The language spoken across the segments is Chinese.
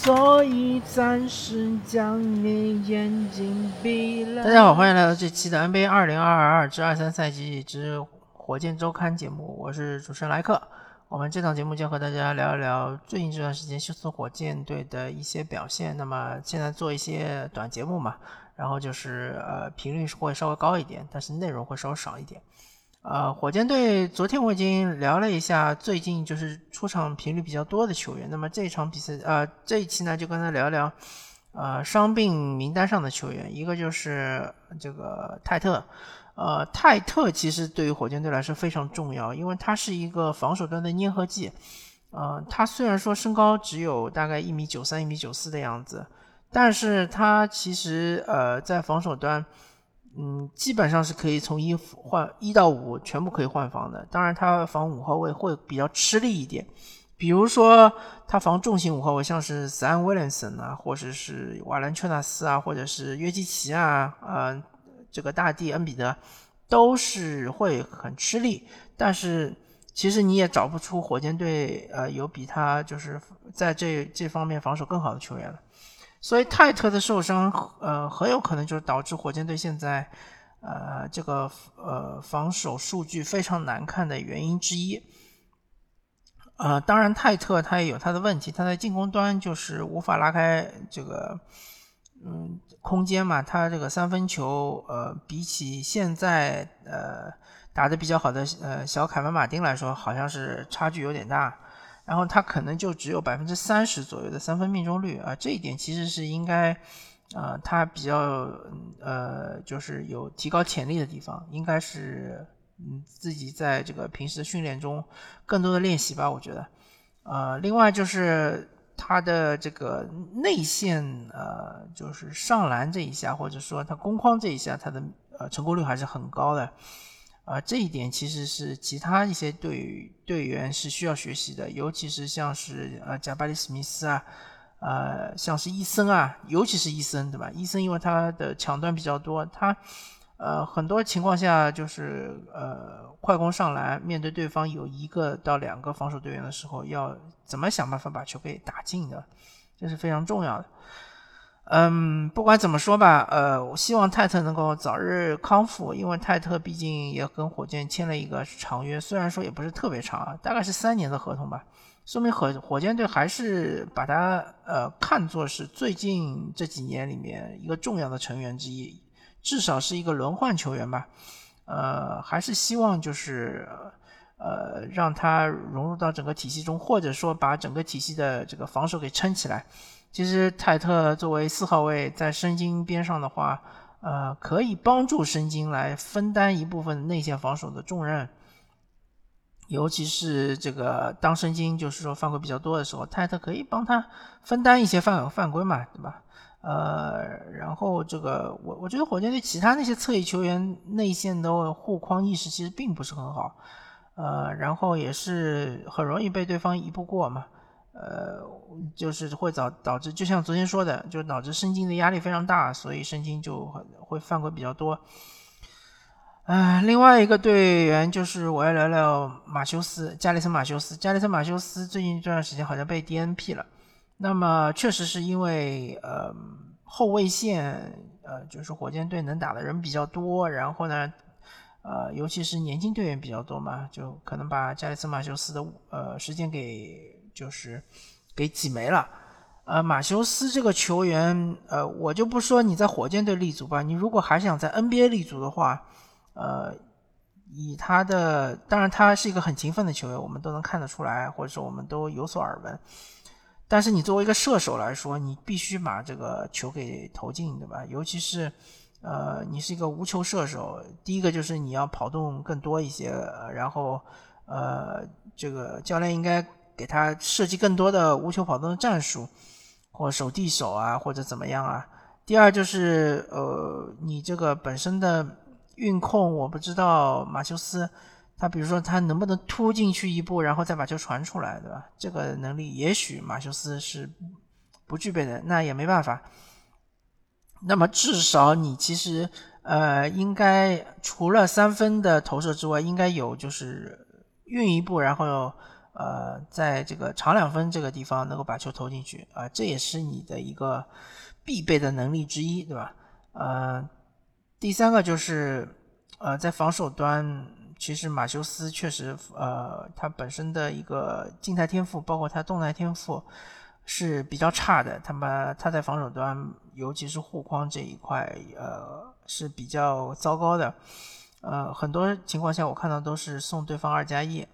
所以暂时将你眼睛闭了。大家好，欢迎来到这期的 NBA 二零二二至二三赛季之火箭周刊节目，我是主持人莱克。我们这档节目将和大家聊一聊最近这段时间休斯顿火箭队的一些表现。那么现在做一些短节目嘛，然后就是呃频率会稍微高一点，但是内容会稍微少一点。呃，火箭队昨天我已经聊了一下，最近就是出场频率比较多的球员。那么这一场比赛，呃，这一期呢就跟他聊聊，呃，伤病名单上的球员。一个就是这个泰特，呃，泰特其实对于火箭队来说非常重要，因为他是一个防守端的粘合剂。呃，他虽然说身高只有大概一米九三、一米九四的样子，但是他其实呃在防守端。嗯，基本上是可以从一换一到五全部可以换防的。当然，他防五号位会比较吃力一点。比如说，他防重型五号位，像是斯安威廉森啊，或者是瓦兰丘纳斯啊，或者是约基奇啊，呃，这个大帝恩比德，都是会很吃力。但是，其实你也找不出火箭队呃有比他就是在这这方面防守更好的球员了。所以泰特的受伤，呃，很有可能就是导致火箭队现在，呃，这个呃防守数据非常难看的原因之一。呃，当然泰特他也有他的问题，他在进攻端就是无法拉开这个嗯空间嘛，他这个三分球，呃，比起现在呃打的比较好的呃小凯文马丁来说，好像是差距有点大。然后他可能就只有百分之三十左右的三分命中率啊，这一点其实是应该，呃，他比较呃，就是有提高潜力的地方，应该是嗯自己在这个平时的训练中更多的练习吧，我觉得。呃，另外就是他的这个内线呃，就是上篮这一下，或者说他攻框这一下，他的呃成功率还是很高的。啊，这一点其实是其他一些队队员是需要学习的，尤其是像是呃贾巴里史密斯啊，呃像是伊森啊，尤其是伊森，对吧？伊森因为他的抢断比较多，他呃很多情况下就是呃快攻上篮，面对对方有一个到两个防守队员的时候，要怎么想办法把球给打进的，这是非常重要的。嗯，不管怎么说吧，呃，我希望泰特能够早日康复，因为泰特毕竟也跟火箭签了一个长约，虽然说也不是特别长啊，大概是三年的合同吧，说明火火箭队还是把他呃看作是最近这几年里面一个重要的成员之一，至少是一个轮换球员吧，呃，还是希望就是呃让他融入到整个体系中，或者说把整个体系的这个防守给撑起来。其实泰特作为四号位在申京边上的话，呃，可以帮助申京来分担一部分内线防守的重任。尤其是这个当申京就是说犯规比较多的时候，泰特可以帮他分担一些犯犯规嘛，对吧？呃，然后这个我我觉得火箭队其他那些侧翼球员内线的护框意识其实并不是很好，呃，然后也是很容易被对方一步过嘛。呃，就是会导导致，就像昨天说的，就导致申京的压力非常大，所以申京就会犯规比较多。啊，另外一个队员就是我要聊聊马修斯，加里森马修斯。加里森马修斯最近这段时间好像被 DNP 了，那么确实是因为呃后卫线呃就是火箭队能打的人比较多，然后呢呃尤其是年轻队员比较多嘛，就可能把加里森马修斯的呃时间给。就是给挤没了，呃，马修斯这个球员，呃，我就不说你在火箭队立足吧，你如果还想在 NBA 立足的话，呃，以他的，当然他是一个很勤奋的球员，我们都能看得出来，或者说我们都有所耳闻。但是你作为一个射手来说，你必须把这个球给投进，对吧？尤其是，呃，你是一个无球射手，第一个就是你要跑动更多一些，然后，呃，这个教练应该。给他设计更多的无球跑动的战术，或手递手啊，或者怎么样啊？第二就是，呃，你这个本身的运控，我不知道马修斯他，比如说他能不能突进去一步，然后再把球传出来，对吧？这个能力也许马修斯是不具备的，那也没办法。那么至少你其实，呃，应该除了三分的投射之外，应该有就是运一步，然后。呃，在这个长两分这个地方能够把球投进去啊，这也是你的一个必备的能力之一，对吧？呃，第三个就是呃，在防守端，其实马修斯确实呃，他本身的一个静态天赋，包括他动态天赋是比较差的。他把他在防守端，尤其是护框这一块，呃，是比较糟糕的。呃，很多情况下我看到都是送对方二加一，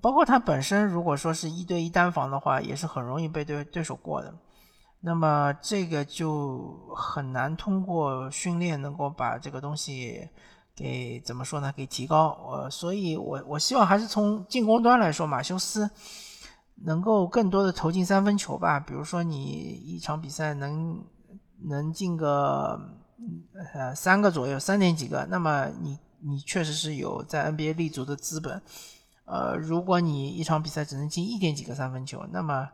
包括他本身如果说是一对一单防的话，也是很容易被对对手过的。那么这个就很难通过训练能够把这个东西给怎么说呢？给提高。呃，所以我我希望还是从进攻端来说，马修斯能够更多的投进三分球吧。比如说你一场比赛能能进个呃三个左右，三点几个，那么你。你确实是有在 NBA 立足的资本，呃，如果你一场比赛只能进一点几个三分球，那么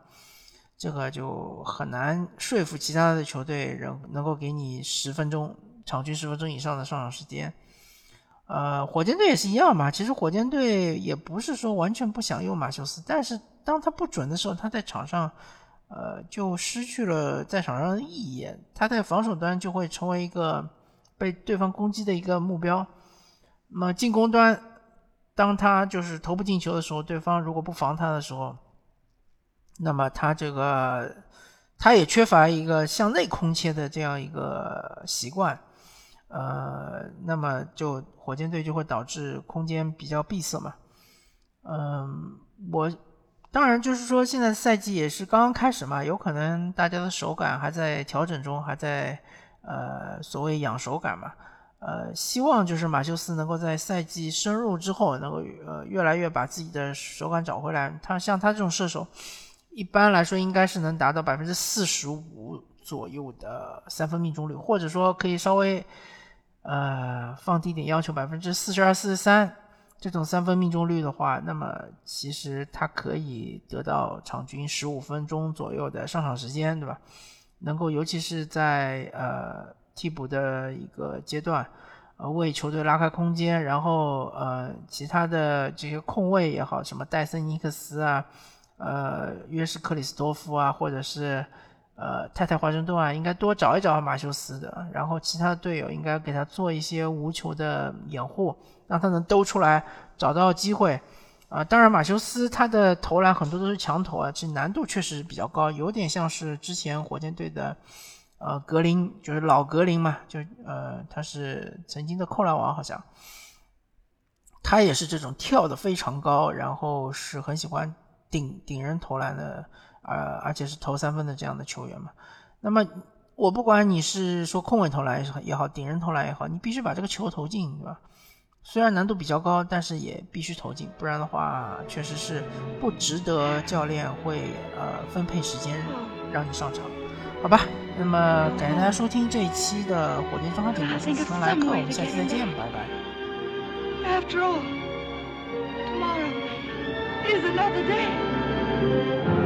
这个就很难说服其他的球队能能够给你十分钟场均十分钟以上的上场时间。呃，火箭队也是一样嘛。其实火箭队也不是说完全不想用马修斯，但是当他不准的时候，他在场上呃就失去了在场上的意义，他在防守端就会成为一个被对方攻击的一个目标。那么进攻端，当他就是投不进球的时候，对方如果不防他的时候，那么他这个他也缺乏一个向内空切的这样一个习惯，呃，那么就火箭队就会导致空间比较闭塞嘛。嗯，我当然就是说现在赛季也是刚刚开始嘛，有可能大家的手感还在调整中，还在呃所谓养手感嘛。呃，希望就是马修斯能够在赛季深入之后，能够呃越来越把自己的手感找回来。他像他这种射手，一般来说应该是能达到百分之四十五左右的三分命中率，或者说可以稍微呃放低点要求，百分之四十二、四十三这种三分命中率的话，那么其实他可以得到场均十五分钟左右的上场时间，对吧？能够尤其是在呃。替补的一个阶段，呃，为球队拉开空间，然后呃，其他的这些控卫也好，什么戴森尼克斯啊，呃，约什克里斯多夫啊，或者是呃，泰泰华盛顿啊，应该多找一找马修斯的，然后其他的队友应该给他做一些无球的掩护，让他能兜出来找到机会，啊，当然马修斯他的投篮很多都是强投啊，这难度确实比较高，有点像是之前火箭队的。呃，格林就是老格林嘛，就呃，他是曾经的扣篮王，好像他也是这种跳的非常高，然后是很喜欢顶顶人投篮的，呃，而且是投三分的这样的球员嘛。那么我不管你是说控卫投篮也好，顶人投篮也好，你必须把这个球投进，对吧？虽然难度比较高，但是也必须投进，不然的话，确实是不值得教练会呃分配时间让你上场。好吧，那么感谢大家收听这一期的火箭双号节目，我是来客，我们下期再见，拜拜。After all, tomorrow is another day.